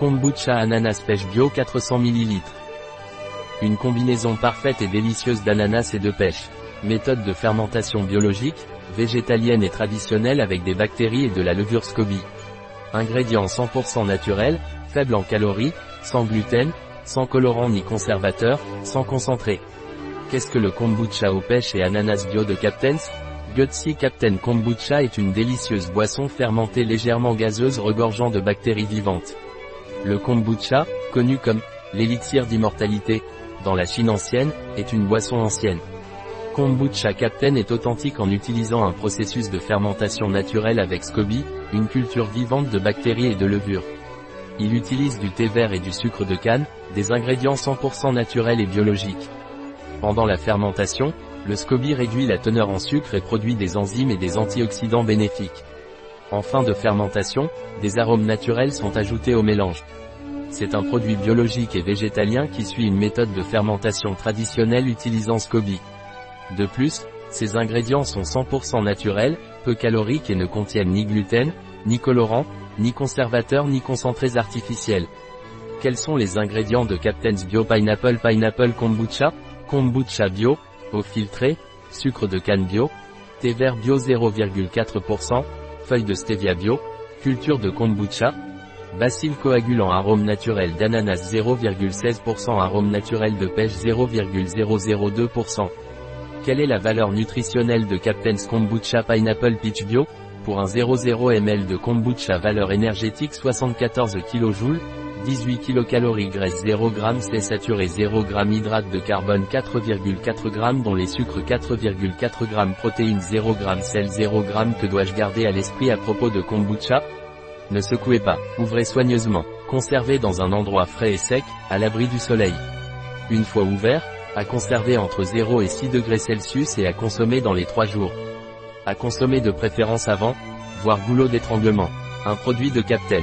Kombucha ananas pêche bio 400 ml. Une combinaison parfaite et délicieuse d'ananas et de pêche. Méthode de fermentation biologique, végétalienne et traditionnelle avec des bactéries et de la levure SCOBY. Ingrédients 100% naturels, faibles en calories, sans gluten, sans colorant ni conservateur, sans concentré. Qu'est-ce que le kombucha aux pêches et ananas bio de Captain's? Gutsy Captain Kombucha est une délicieuse boisson fermentée légèrement gazeuse regorgeant de bactéries vivantes. Le kombucha, connu comme l'élixir d'immortalité, dans la Chine ancienne, est une boisson ancienne. Kombucha Captain est authentique en utilisant un processus de fermentation naturelle avec SCOBY, une culture vivante de bactéries et de levures. Il utilise du thé vert et du sucre de canne, des ingrédients 100% naturels et biologiques. Pendant la fermentation, le SCOBY réduit la teneur en sucre et produit des enzymes et des antioxydants bénéfiques. En fin de fermentation, des arômes naturels sont ajoutés au mélange. C'est un produit biologique et végétalien qui suit une méthode de fermentation traditionnelle utilisant SCOBY. De plus, ces ingrédients sont 100% naturels, peu caloriques et ne contiennent ni gluten, ni colorant, ni conservateur ni concentrés artificiels. Quels sont les ingrédients de Captain's Bio Pineapple Pineapple Kombucha? Kombucha bio, eau filtrée, sucre de canne bio, thé vert bio 0,4%, feuilles de stevia bio, culture de kombucha, bacille coagulant arôme naturel d'ananas 0,16% arôme naturel de pêche 0,002%. Quelle est la valeur nutritionnelle de Captain's Kombucha Pineapple Peach Bio? Pour un 0,0 ml de kombucha valeur énergétique 74 kJ, 18 kcal graisse 0 g c'est saturé 0 g hydrate de carbone 4,4 g dont les sucres 4,4 g protéines 0 g sel 0 g que dois-je garder à l'esprit à propos de kombucha? Ne secouez pas, ouvrez soigneusement, conservez dans un endroit frais et sec, à l'abri du soleil. Une fois ouvert, à conserver entre 0 et 6 degrés Celsius et à consommer dans les 3 jours. À consommer de préférence avant, voire goulot d'étranglement. Un produit de Captain,